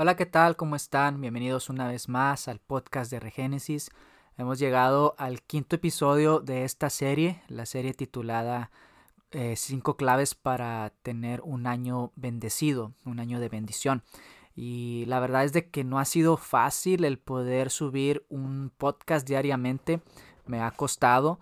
Hola, ¿qué tal? ¿Cómo están? Bienvenidos una vez más al podcast de Regénesis. Hemos llegado al quinto episodio de esta serie, la serie titulada eh, Cinco claves para tener un año bendecido, un año de bendición. Y la verdad es de que no ha sido fácil el poder subir un podcast diariamente. Me ha costado.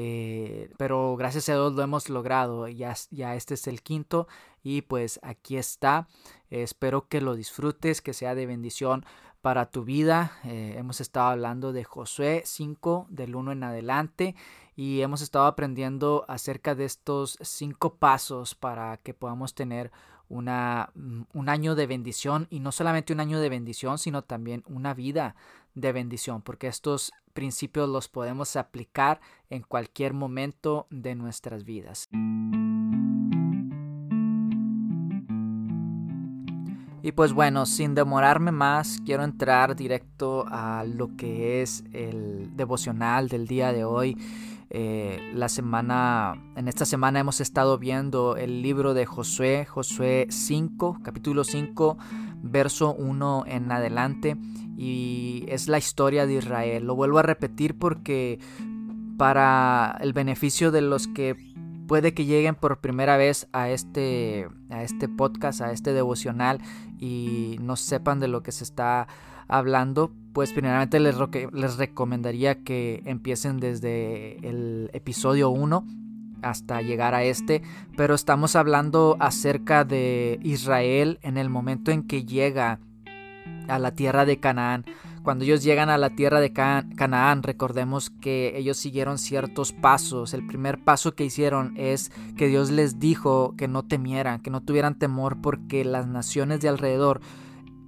Eh, pero gracias a Dios lo hemos logrado. Ya, ya este es el quinto y pues aquí está. espero que lo disfrutes, que sea de bendición para tu vida. Eh, hemos estado hablando de Josué 5 del 1 en adelante y hemos estado aprendiendo acerca de estos cinco pasos para que podamos tener una, mm, un año de bendición y no solamente un año de bendición, sino también una vida de bendición, porque estos principios los podemos aplicar en cualquier momento de nuestras vidas. Y pues bueno, sin demorarme más, quiero entrar directo a lo que es el devocional del día de hoy. Eh, la semana, en esta semana hemos estado viendo el libro de Josué, Josué 5, capítulo 5, verso 1 en adelante, y es la historia de Israel. Lo vuelvo a repetir porque para el beneficio de los que puede que lleguen por primera vez a este, a este podcast, a este devocional y no sepan de lo que se está hablando, pues primeramente les, les recomendaría que empiecen desde el episodio 1 hasta llegar a este, pero estamos hablando acerca de Israel en el momento en que llega a la tierra de Canaán. Cuando ellos llegan a la tierra de Canaán, recordemos que ellos siguieron ciertos pasos. El primer paso que hicieron es que Dios les dijo que no temieran, que no tuvieran temor porque las naciones de alrededor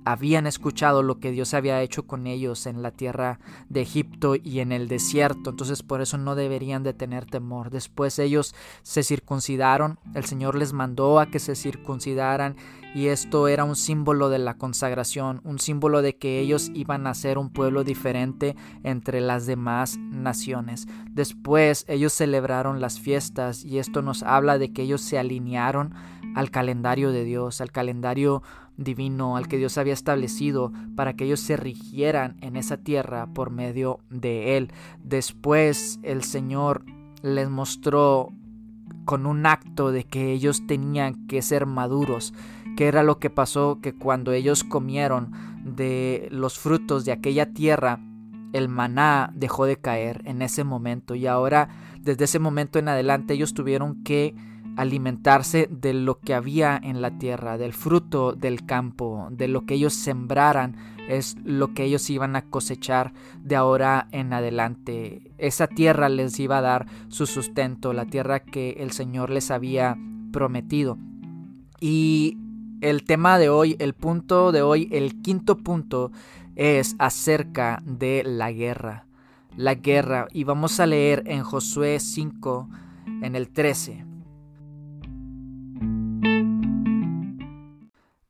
habían escuchado lo que Dios había hecho con ellos en la tierra de Egipto y en el desierto, entonces por eso no deberían de tener temor. Después ellos se circuncidaron, el Señor les mandó a que se circuncidaran y esto era un símbolo de la consagración, un símbolo de que ellos iban a ser un pueblo diferente entre las demás naciones. Después ellos celebraron las fiestas y esto nos habla de que ellos se alinearon al calendario de Dios, al calendario divino, al que Dios había establecido para que ellos se rigieran en esa tierra por medio de Él. Después el Señor les mostró con un acto de que ellos tenían que ser maduros, que era lo que pasó que cuando ellos comieron de los frutos de aquella tierra, el maná dejó de caer en ese momento y ahora desde ese momento en adelante ellos tuvieron que alimentarse de lo que había en la tierra, del fruto del campo, de lo que ellos sembraran, es lo que ellos iban a cosechar de ahora en adelante. Esa tierra les iba a dar su sustento, la tierra que el Señor les había prometido. Y el tema de hoy, el punto de hoy, el quinto punto es acerca de la guerra. La guerra. Y vamos a leer en Josué 5, en el 13.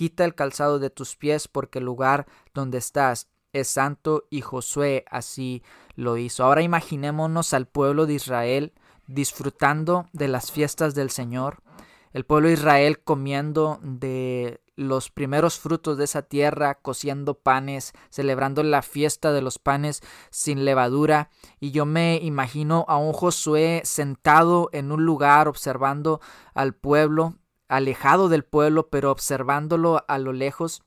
Quita el calzado de tus pies porque el lugar donde estás es santo y Josué así lo hizo. Ahora imaginémonos al pueblo de Israel disfrutando de las fiestas del Señor, el pueblo de Israel comiendo de los primeros frutos de esa tierra, cociendo panes, celebrando la fiesta de los panes sin levadura. Y yo me imagino a un Josué sentado en un lugar observando al pueblo, alejado del pueblo, pero observándolo a lo lejos,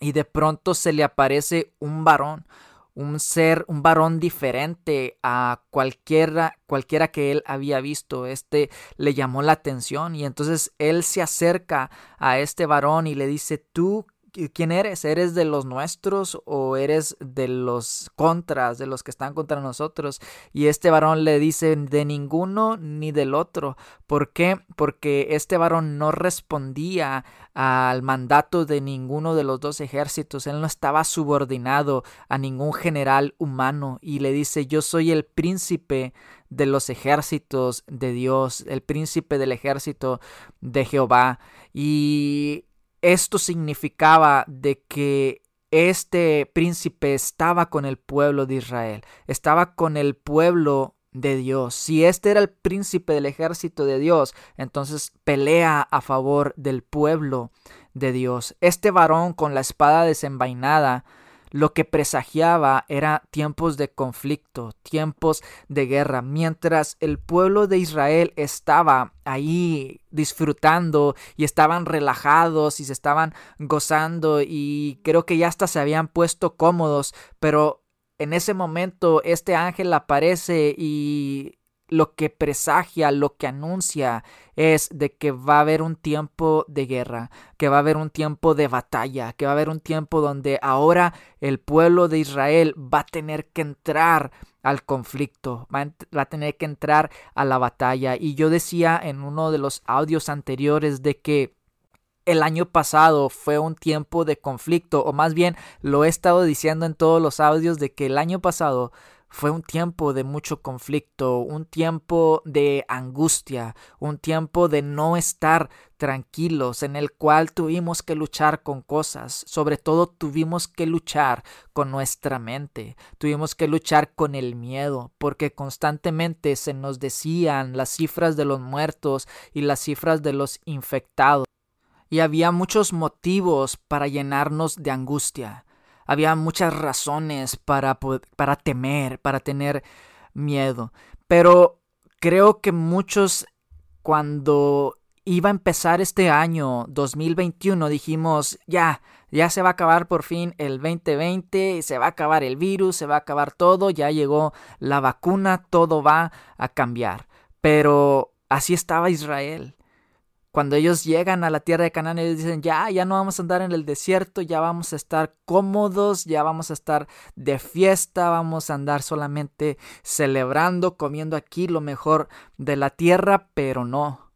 y de pronto se le aparece un varón, un ser, un varón diferente a cualquiera, cualquiera que él había visto. Este le llamó la atención y entonces él se acerca a este varón y le dice, tú ¿quién eres? ¿Eres de los nuestros o eres de los contras, de los que están contra nosotros? Y este varón le dice, de ninguno ni del otro. ¿Por qué? Porque este varón no respondía al mandato de ninguno de los dos ejércitos. Él no estaba subordinado a ningún general humano y le dice, yo soy el príncipe de los ejércitos de Dios, el príncipe del ejército de Jehová. Y esto significaba de que este príncipe estaba con el pueblo de Israel, estaba con el pueblo de Dios. Si este era el príncipe del ejército de Dios, entonces pelea a favor del pueblo de Dios. Este varón con la espada desenvainada lo que presagiaba era tiempos de conflicto, tiempos de guerra, mientras el pueblo de Israel estaba ahí disfrutando y estaban relajados y se estaban gozando y creo que ya hasta se habían puesto cómodos, pero en ese momento este ángel aparece y lo que presagia, lo que anuncia es de que va a haber un tiempo de guerra, que va a haber un tiempo de batalla, que va a haber un tiempo donde ahora el pueblo de Israel va a tener que entrar al conflicto, va a, tener que entrar a la batalla. Y yo decía en uno de los audios anteriores de que el año pasado fue un tiempo de conflicto, o más bien lo he estado diciendo en todos los audios de que el año pasado fue un tiempo de mucho conflicto, un tiempo de angustia, un tiempo de no estar tranquilos, en el cual tuvimos que luchar con cosas, sobre todo tuvimos que luchar con nuestra mente, tuvimos que luchar con el miedo, porque constantemente se nos decían las cifras de los muertos y las cifras de los infectados. Y había muchos motivos para llenarnos de angustia había muchas razones para, para temer, para tener miedo. Pero creo que muchos cuando iba a empezar este año 2021 dijimos, ya, ya se va a acabar por fin el 2020, se va a acabar el virus, se va a acabar todo, ya llegó la vacuna, todo va a cambiar. Pero así estaba Israel. Cuando ellos llegan a la tierra de Canaán, ellos dicen, ya, ya no vamos a andar en el desierto, ya vamos a estar cómodos, ya vamos a estar de fiesta, vamos a andar solamente celebrando, comiendo aquí lo mejor de la tierra, pero no.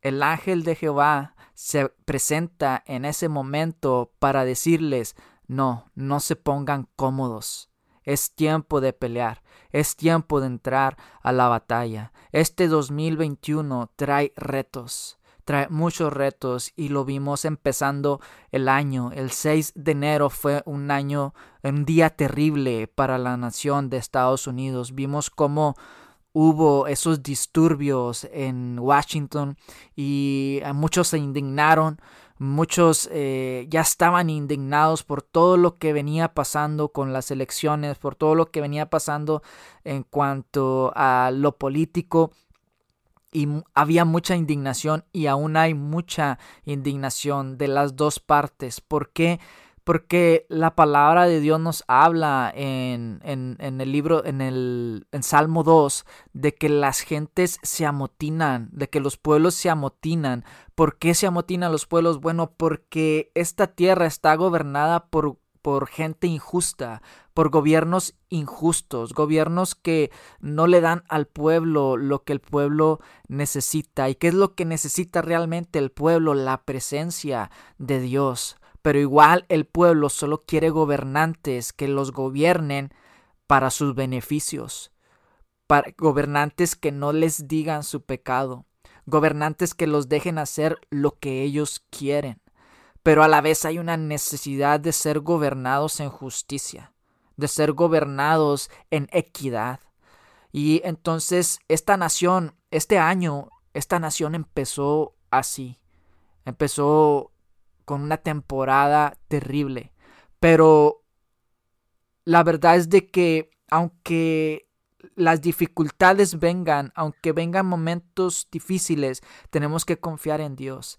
El ángel de Jehová se presenta en ese momento para decirles, no, no se pongan cómodos. Es tiempo de pelear, es tiempo de entrar a la batalla. Este 2021 trae retos trae muchos retos y lo vimos empezando el año. El 6 de enero fue un año, un día terrible para la nación de Estados Unidos. Vimos cómo hubo esos disturbios en Washington y muchos se indignaron. Muchos eh, ya estaban indignados por todo lo que venía pasando con las elecciones, por todo lo que venía pasando en cuanto a lo político y había mucha indignación y aún hay mucha indignación de las dos partes. ¿Por qué? Porque la palabra de Dios nos habla en, en, el libro, en el en Salmo 2, de que las gentes se amotinan, de que los pueblos se amotinan. ¿Por qué se amotinan los pueblos? Bueno, porque esta tierra está gobernada por por gente injusta, por gobiernos injustos, gobiernos que no le dan al pueblo lo que el pueblo necesita. ¿Y qué es lo que necesita realmente el pueblo? La presencia de Dios. Pero igual el pueblo solo quiere gobernantes que los gobiernen para sus beneficios, gobernantes que no les digan su pecado, gobernantes que los dejen hacer lo que ellos quieren pero a la vez hay una necesidad de ser gobernados en justicia, de ser gobernados en equidad. Y entonces esta nación, este año, esta nación empezó así, empezó con una temporada terrible, pero la verdad es de que aunque las dificultades vengan, aunque vengan momentos difíciles, tenemos que confiar en Dios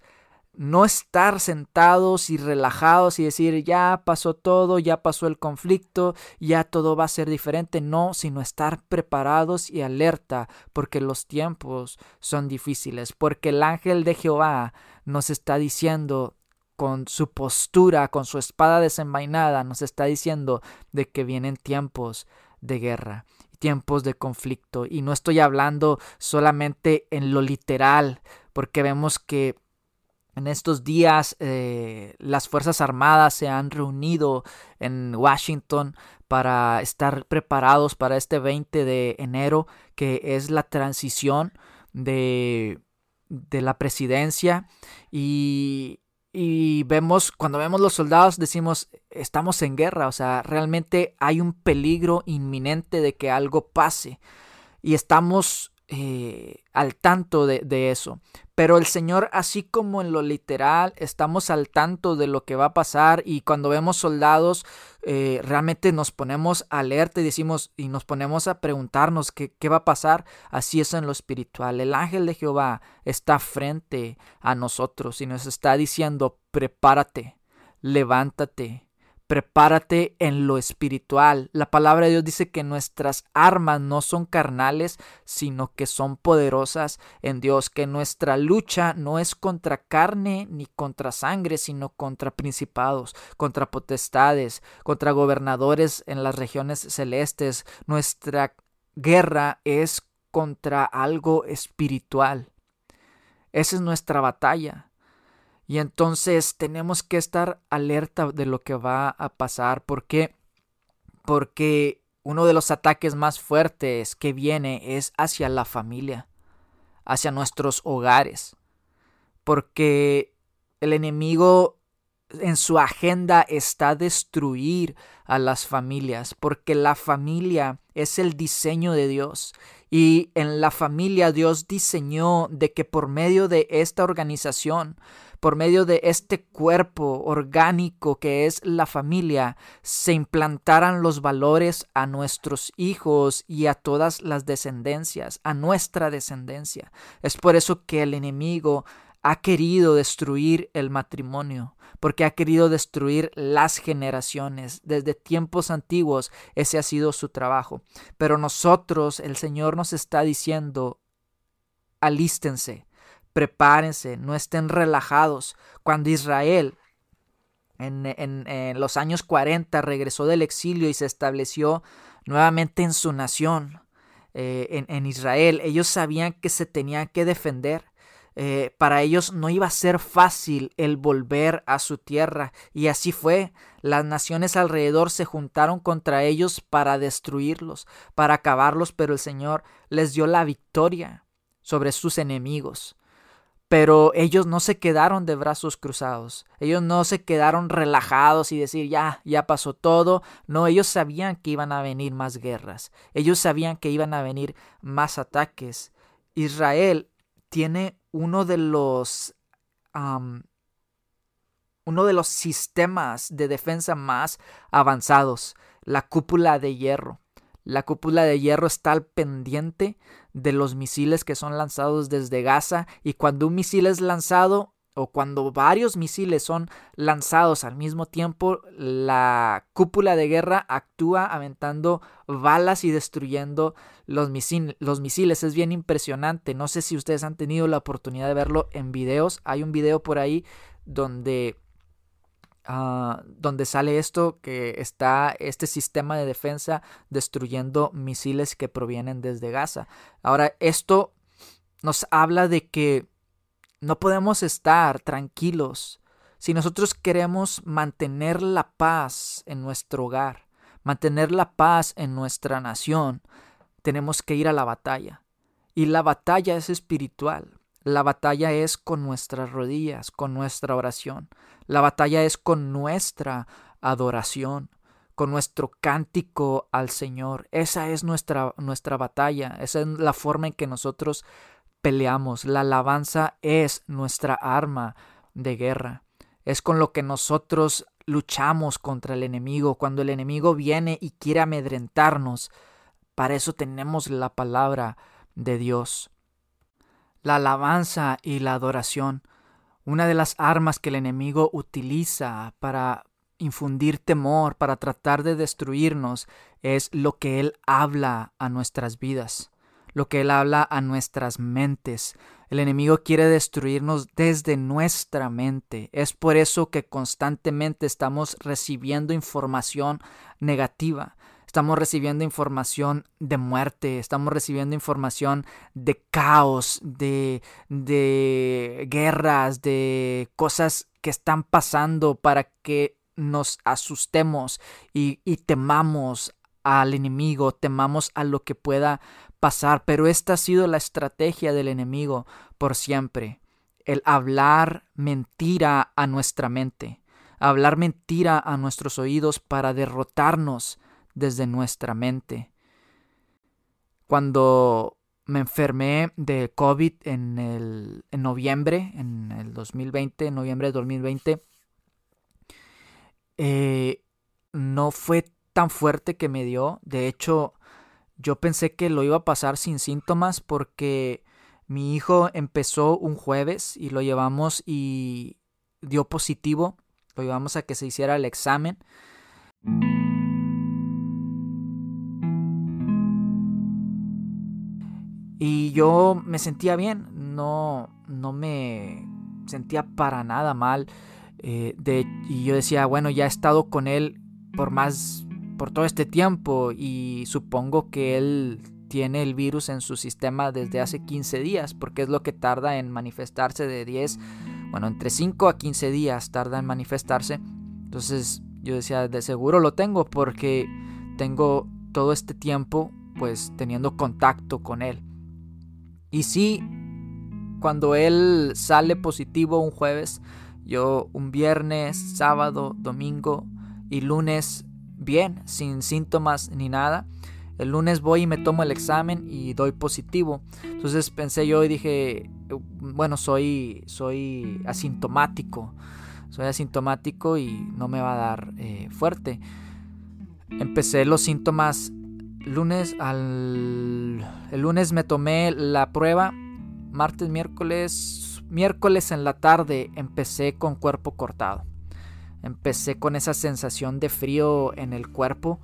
no estar sentados y relajados y decir ya pasó todo, ya pasó el conflicto, ya todo va a ser diferente, no, sino estar preparados y alerta porque los tiempos son difíciles, porque el ángel de Jehová nos está diciendo con su postura, con su espada desenvainada, nos está diciendo de que vienen tiempos de guerra, tiempos de conflicto. Y no estoy hablando solamente en lo literal, porque vemos que en estos días eh, las Fuerzas Armadas se han reunido en Washington para estar preparados para este 20 de enero, que es la transición de, de la presidencia. Y, y vemos, cuando vemos los soldados, decimos, estamos en guerra, o sea, realmente hay un peligro inminente de que algo pase. Y estamos eh, al tanto de, de, eso. Pero el Señor, así como en lo literal, estamos al tanto de lo que va a pasar y cuando vemos soldados, eh, realmente nos ponemos alerta y decimos y nos ponemos a preguntarnos qué, qué va a pasar. Así es en lo espiritual. El ángel de Jehová está frente a nosotros y nos está diciendo, prepárate, levántate, prepárate en lo espiritual. La palabra de Dios dice que nuestras armas no son carnales, sino que son poderosas en Dios, que nuestra lucha no es contra carne ni contra sangre, sino contra principados, contra potestades, contra gobernadores en las regiones celestes. Nuestra guerra es contra algo espiritual. Esa es nuestra batalla. Y entonces tenemos que estar alerta de lo que va a pasar. ¿Por qué? Porque uno de los ataques más fuertes que viene es hacia la familia, hacia nuestros hogares. Porque el enemigo en su agenda está destruir a las familias, porque la familia es el diseño de Dios. Y en la familia Dios diseñó de que por medio de esta organización por medio de este cuerpo orgánico que es la familia, se implantaran los valores a nuestros hijos y a todas las descendencias, a nuestra descendencia. Es por eso que el enemigo ha querido destruir el matrimonio, porque ha querido destruir las generaciones. Desde tiempos antiguos ese ha sido su trabajo. Pero nosotros, el Señor nos está diciendo, alístense, prepárense, no estén relajados. Cuando Israel en, los años 40 regresó del exilio y se estableció nuevamente en su nación, eh, en, Israel, ellos sabían que se tenían que defender. Eh, para ellos no iba a ser fácil el volver a su tierra y así fue. Las naciones alrededor se juntaron contra ellos para destruirlos, para acabarlos, pero el Señor les dio la victoria sobre sus enemigos. Pero ellos no se quedaron de brazos cruzados, ellos no se quedaron relajados y decir ya, ya pasó todo. No, ellos sabían que iban a venir más guerras, ellos sabían que iban a venir más ataques. Israel tiene uno de los uno de los sistemas de defensa más avanzados, la cúpula de hierro. La cúpula de hierro está al pendiente de los misiles que son lanzados desde Gaza y cuando un misil es lanzado o cuando varios misiles son lanzados al mismo tiempo, la cúpula de guerra actúa aventando balas y destruyendo los, los, misiles. Es bien impresionante. No sé si ustedes han tenido la oportunidad de verlo en videos. Hay un video por ahí donde Ah, donde sale esto que está este sistema de defensa destruyendo misiles que provienen desde Gaza. Ahora, esto nos habla de que no podemos estar tranquilos si nosotros queremos mantener la paz en nuestro hogar, mantener la paz en nuestra nación, tenemos que ir a la batalla. Y la batalla es espiritual. La batalla es con nuestras rodillas, con nuestra oración. La batalla es con nuestra adoración, con nuestro cántico al Señor. Esa es nuestra, nuestra batalla, esa es la forma en que nosotros peleamos. La alabanza es nuestra arma de guerra. Es con lo que nosotros luchamos contra el enemigo. Cuando el enemigo viene y quiere amedrentarnos, para eso tenemos la palabra de Dios la alabanza y la adoración, una de las armas que el enemigo utiliza para infundir temor, para tratar de destruirnos, es lo que él habla a nuestras vidas, lo que él habla a nuestras mentes. El enemigo quiere destruirnos desde nuestra mente. Es por eso que constantemente estamos recibiendo información negativa. Estamos recibiendo información de muerte, estamos recibiendo información de caos, de, de guerras, de cosas que están pasando para que nos asustemos y, y temamos al enemigo, temamos a lo que pueda pasar, pero esta ha sido la estrategia del enemigo por siempre, el hablar mentira a nuestra mente, hablar mentira a nuestros oídos para derrotarnos desde nuestra mente. Cuando me enfermé de COVID en, el, noviembre, en el 2020, en noviembre de 2020, eh, no fue tan fuerte que me dio. De hecho, yo pensé que lo iba a pasar sin síntomas porque mi hijo empezó un jueves y lo llevamos y dio positivo. Lo llevamos a que se hiciera el examen. Y yo me sentía bien, no, no me sentía para nada mal. Eh, de, y yo decía, bueno, ya he estado con él por más por todo este tiempo y supongo que él tiene el virus en su sistema desde hace 15 días, porque es lo que tarda en manifestarse de 10, bueno, entre 5 a 15 días tarda en manifestarse. Entonces yo decía, de seguro lo tengo porque tengo todo este tiempo pues teniendo contacto con él. Y sí, cuando él sale positivo un jueves, yo un viernes, sábado, domingo y lunes bien, sin síntomas ni nada. El lunes voy y me tomo el examen y doy positivo. Entonces pensé yo y dije, bueno, soy, soy asintomático. Soy asintomático y no me va a dar eh, fuerte. Empecé los síntomas lunes al... El lunes me tomé la prueba. Martes, miércoles... Miércoles en la tarde empecé con cuerpo cortado. Empecé con esa sensación de frío en el cuerpo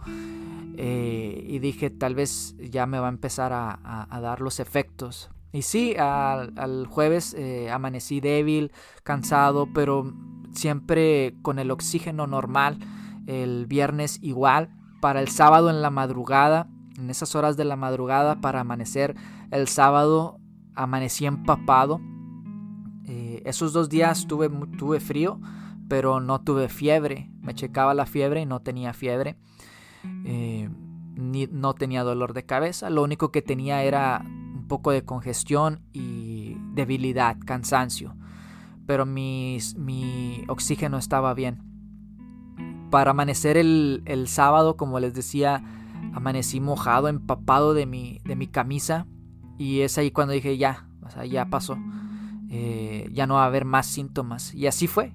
eh, y dije tal vez ya me va a empezar a, dar los efectos. Y sí, al, jueves eh, amanecí débil, cansado, pero siempre con el oxígeno normal. El viernes igual. Para el sábado en la madrugada, en esas horas de la madrugada para amanecer el sábado, amanecí empapado. Eh, esos dos días tuve, tuve frío pero no tuve fiebre. Me checaba la fiebre y no tenía fiebre. Eh, ni, no tenía dolor de cabeza. Lo único que tenía era un poco de congestión y debilidad, cansancio. Pero mi oxígeno estaba bien. Para amanecer el, sábado, como les decía, amanecí mojado, empapado de mi, de mi camisa. Y es ahí cuando dije, ya, ya pasó. Eh, ya no va a haber más síntomas. Y así fue.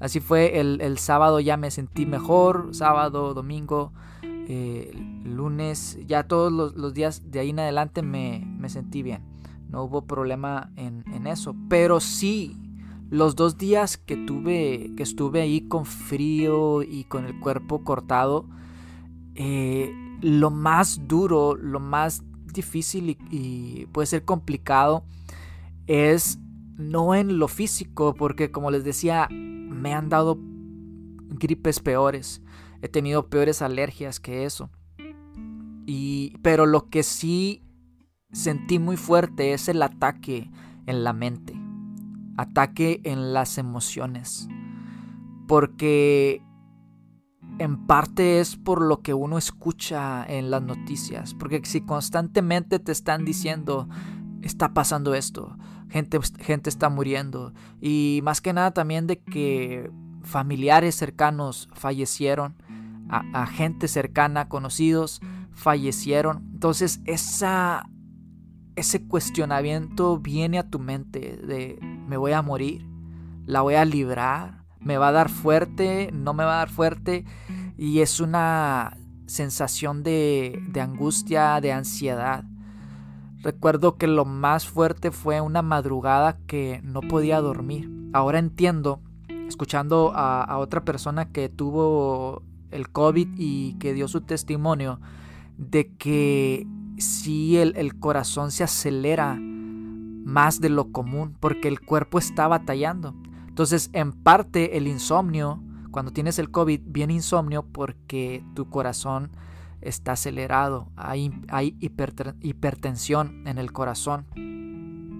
Así fue, el, sábado ya me sentí mejor, sábado, domingo, eh, lunes, ya todos los, días de ahí en adelante me, sentí bien. No hubo problema en, eso. Pero sí, los dos días que tuve, que estuve ahí con frío y con el cuerpo cortado, eh, lo más duro, lo más difícil y puede ser complicado es no en lo físico, porque como les decía, me han dado gripes peores. He tenido peores alergias que eso. Y, pero lo que sí sentí muy fuerte es el ataque en la mente. Ataque en las emociones. Porque en parte es por lo que uno escucha en las noticias. Porque si constantemente te están diciendo, está pasando esto, gente, gente está muriendo. Y más que nada también de que familiares cercanos fallecieron, a, gente cercana, conocidos, fallecieron. Entonces esa, ese cuestionamiento viene a tu mente de me voy a morir, la voy a librar, me va a dar fuerte, no me va a dar fuerte. Y es una sensación de, de angustia, de ansiedad. Recuerdo que lo más fuerte fue una madrugada que no podía dormir. Ahora entiendo, escuchando a, otra persona que tuvo el COVID y que dio su testimonio, de que si el, el corazón se acelera más de lo común porque el cuerpo está batallando. Entonces, en parte el insomnio, cuando tienes el COVID, viene insomnio porque tu corazón está acelerado, hay, hay hipertensión en el corazón.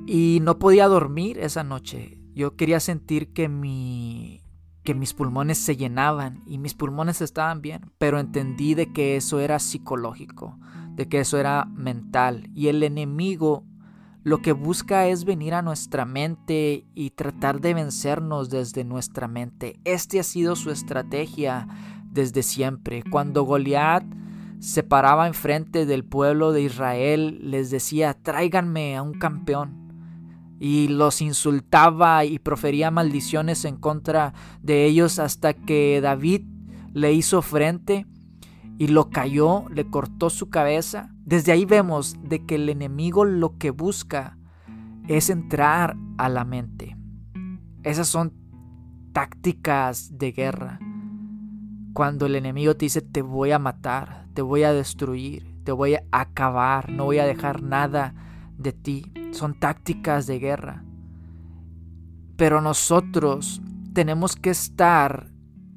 Y no podía dormir esa noche. Yo quería sentir que, mi, que mis pulmones se llenaban y mis pulmones estaban bien, pero entendí de que eso era psicológico, de que eso era mental. Y el enemigo lo que busca es venir a nuestra mente y tratar de vencernos desde nuestra mente. Este ha sido su estrategia desde siempre. Cuando Goliat se paraba enfrente del pueblo de Israel, les decía, tráiganme a un campeón. Y los insultaba y profería maldiciones en contra de ellos hasta que David le hizo frente y lo cayó, le cortó su cabeza. Desde ahí vemos de que el enemigo lo que busca es entrar a la mente. Esas son tácticas de guerra. Cuando el enemigo te dice te voy a matar, te voy a destruir, te voy a acabar, no voy a dejar nada de ti. Son tácticas de guerra. Pero nosotros tenemos que estar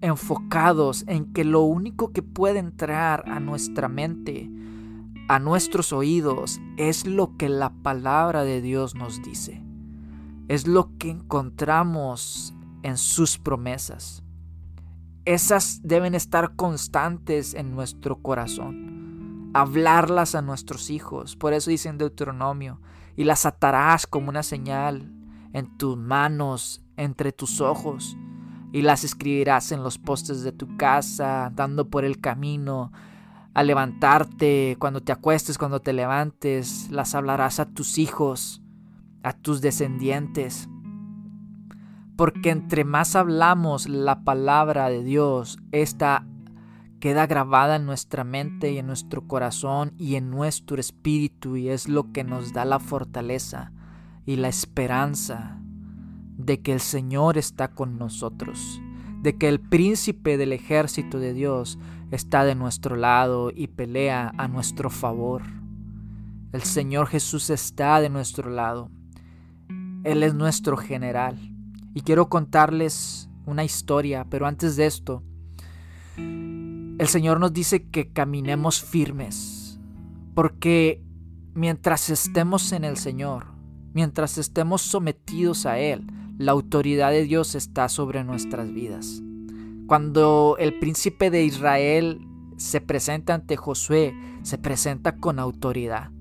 enfocados en que lo único que puede entrar a nuestra mente, a nuestros oídos, es lo que la palabra de Dios nos dice. Es lo que encontramos en sus promesas esas deben estar constantes en nuestro corazón. Hablarlas a nuestros hijos. Por eso dice en Deuteronomio, y las atarás como una señal en tus manos, entre tus ojos, y las escribirás en los postes de tu casa, andando por el camino, a levantarte, cuando te acuestes, cuando te levantes, las hablarás a tus hijos, a tus descendientes. Porque entre más hablamos la palabra de Dios, esta queda grabada en nuestra mente y en nuestro corazón y en nuestro espíritu y es lo que nos da la fortaleza y la esperanza de que el Señor está con nosotros, de que el príncipe del ejército de Dios está de nuestro lado y pelea a nuestro favor. El Señor Jesús está de nuestro lado. Él es nuestro general. Y quiero contarles una historia, pero antes de esto, el Señor nos dice que caminemos firmes, porque mientras estemos en el Señor, mientras estemos sometidos a Él, la autoridad de Dios está sobre nuestras vidas. Cuando el príncipe de Israel se presenta ante Josué, se presenta con autoridad.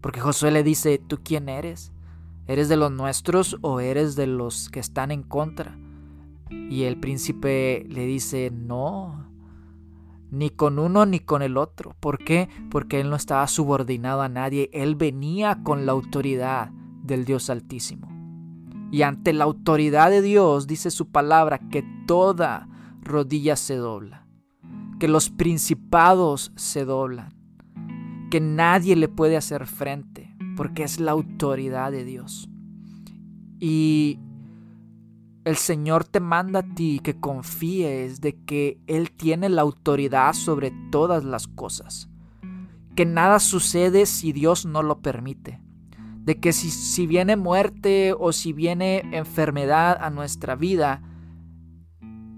Porque Josué le dice, ¿tú quién eres? ¿Eres de los nuestros o eres de los que están en contra? Y el príncipe le dice, no, ni con uno ni con el otro. ¿Por qué? Porque él no estaba subordinado a nadie, él venía con la autoridad del Dios Altísimo. Y ante la autoridad de Dios dice su palabra que toda rodilla se dobla, que los principados se doblan, que nadie le puede hacer frente porque es la autoridad de Dios. Y el Señor te manda a ti que confíes de que Él tiene la autoridad sobre todas las cosas. Que nada sucede si Dios no lo permite. De que si, si viene muerte o si viene enfermedad a nuestra vida,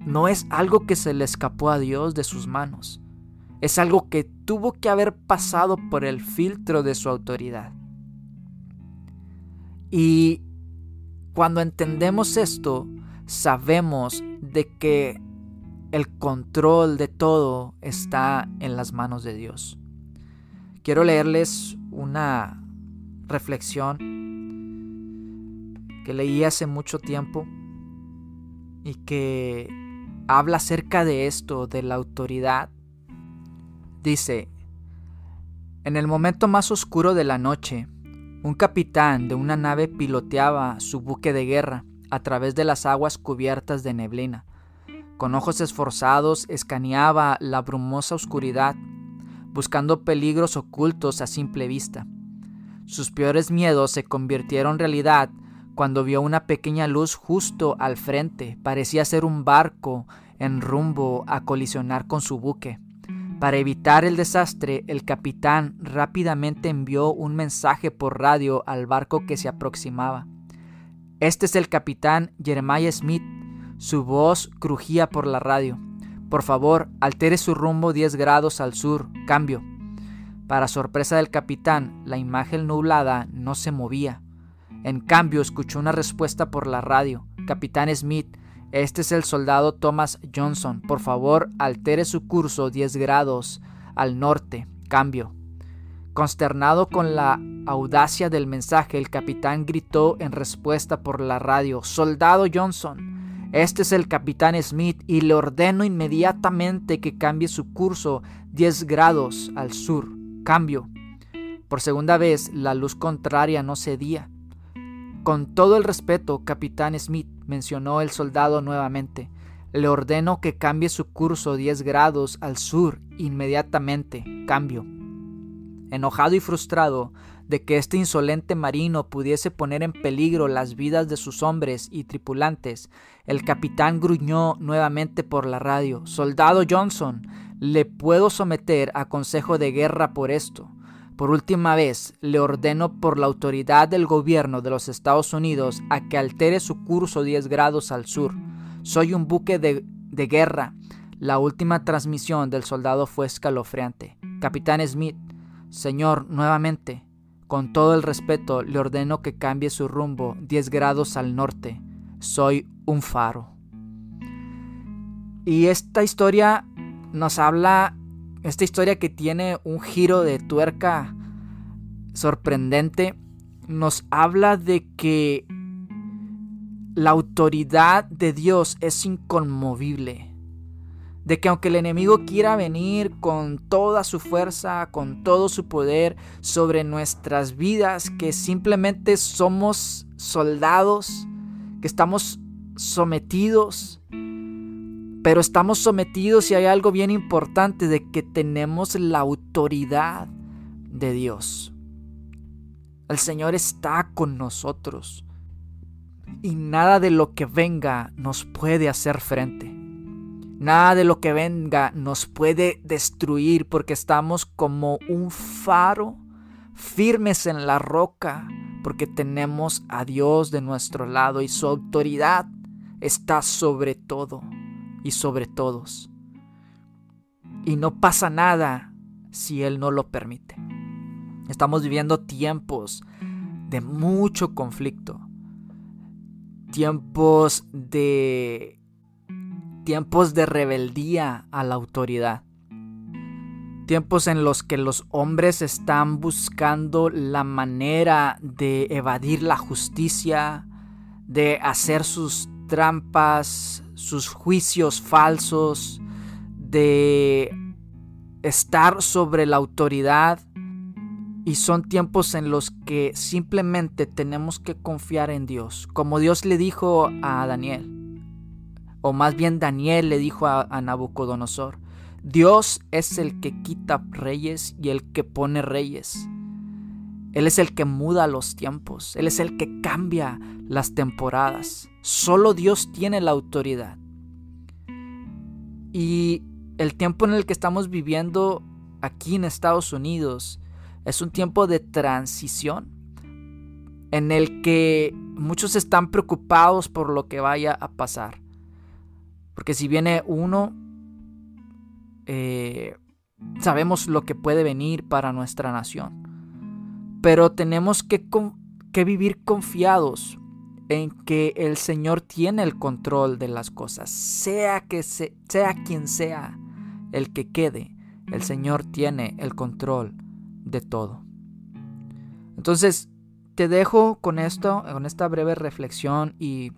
no es algo que se le escapó a Dios de sus manos. Es algo que tuvo que haber pasado por el filtro de su autoridad. Y cuando entendemos esto, sabemos de que el control de todo está en las manos de Dios. Quiero leerles una reflexión que leí hace mucho tiempo y que habla acerca de esto, de la autoridad. Dice, en el momento más oscuro de la noche, un capitán de una nave piloteaba su buque de guerra a través de las aguas cubiertas de neblina. Con ojos esforzados escaneaba la brumosa oscuridad, buscando peligros ocultos a simple vista. Sus peores miedos se convirtieron en realidad cuando vio una pequeña luz justo al frente. Parecía ser un barco en rumbo a colisionar con su buque. Para evitar el desastre, el capitán rápidamente envió un mensaje por radio al barco que se aproximaba. Este es el capitán Jeremiah Smith. Su voz crujía por la radio. Por favor, altere su rumbo 10 grados al sur. Cambio. Para sorpresa del capitán, la imagen nublada no se movía. En cambio, escuchó una respuesta por la radio. Capitán Smith, este es el soldado Thomas Johnson. Por favor, altere su curso 10 grados al norte. Cambio. Consternado con la audacia del mensaje, el capitán gritó en respuesta por la radio, Soldado Johnson, este es el capitán Smith y le ordeno inmediatamente que cambie su curso 10 grados al sur. Cambio. Por segunda vez, la luz contraria no cedía. Con todo el respeto, capitán Smith, mencionó el soldado nuevamente, le ordeno que cambie su curso 10 grados al sur inmediatamente. Cambio. Enojado y frustrado de que este insolente marino pudiese poner en peligro las vidas de sus hombres y tripulantes, el capitán gruñó nuevamente por la radio Soldado Johnson, le puedo someter a consejo de guerra por esto. Por última vez, le ordeno por la autoridad del gobierno de los Estados Unidos a que altere su curso 10 grados al sur. Soy un buque de, de guerra. La última transmisión del soldado fue escalofriante. Capitán Smith, Señor, nuevamente, con todo el respeto, le ordeno que cambie su rumbo 10 grados al norte. Soy un faro. Y esta historia nos habla, esta historia que tiene un giro de tuerca sorprendente, nos habla de que la autoridad de Dios es inconmovible. De que aunque el enemigo quiera venir con toda su fuerza, con todo su poder sobre nuestras vidas, que simplemente somos soldados, que estamos sometidos, pero estamos sometidos y hay algo bien importante de que tenemos la autoridad de Dios. El Señor está con nosotros y nada de lo que venga nos puede hacer frente. Nada de lo que venga nos puede destruir porque estamos como un faro firmes en la roca porque tenemos a Dios de nuestro lado y su autoridad está sobre todo y sobre todos. Y no pasa nada si Él no lo permite. Estamos viviendo tiempos de mucho conflicto, tiempos de tiempos de rebeldía a la autoridad. Tiempos en los que los hombres están buscando la manera de evadir la justicia, de hacer sus trampas, sus juicios falsos, de estar sobre la autoridad. Y son tiempos en los que simplemente tenemos que confiar en Dios, como Dios le dijo a Daniel o más bien Daniel le dijo a, Nabucodonosor, Dios es el que quita reyes y el que pone reyes. Él es el que muda los tiempos, Él es el que cambia las temporadas. Solo Dios tiene la autoridad. Y el tiempo en el que estamos viviendo aquí en Estados Unidos es un tiempo de transición en el que muchos están preocupados por lo que vaya a pasar. Porque si viene uno, eh, sabemos lo que puede venir para nuestra nación. Pero tenemos que, que vivir confiados en que el Señor tiene el control de las cosas. Sea, que sea quien sea el que quede, el Señor tiene el control de todo. Entonces, te dejo con esto, con esta breve reflexión y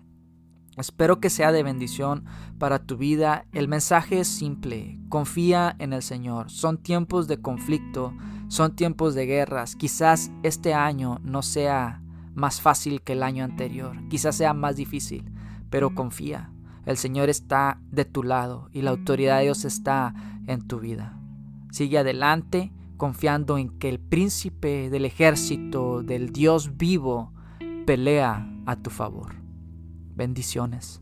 Espero que sea de bendición para tu vida. El mensaje es simple, confía en el Señor. Son tiempos de conflicto, son tiempos de guerras. Quizás este año no sea más fácil que el año anterior, quizás sea más difícil, pero confía. El Señor está de tu lado y la autoridad de Dios está en tu vida. Sigue adelante confiando en que el príncipe del ejército del Dios vivo pelea a tu favor. Bendiciones.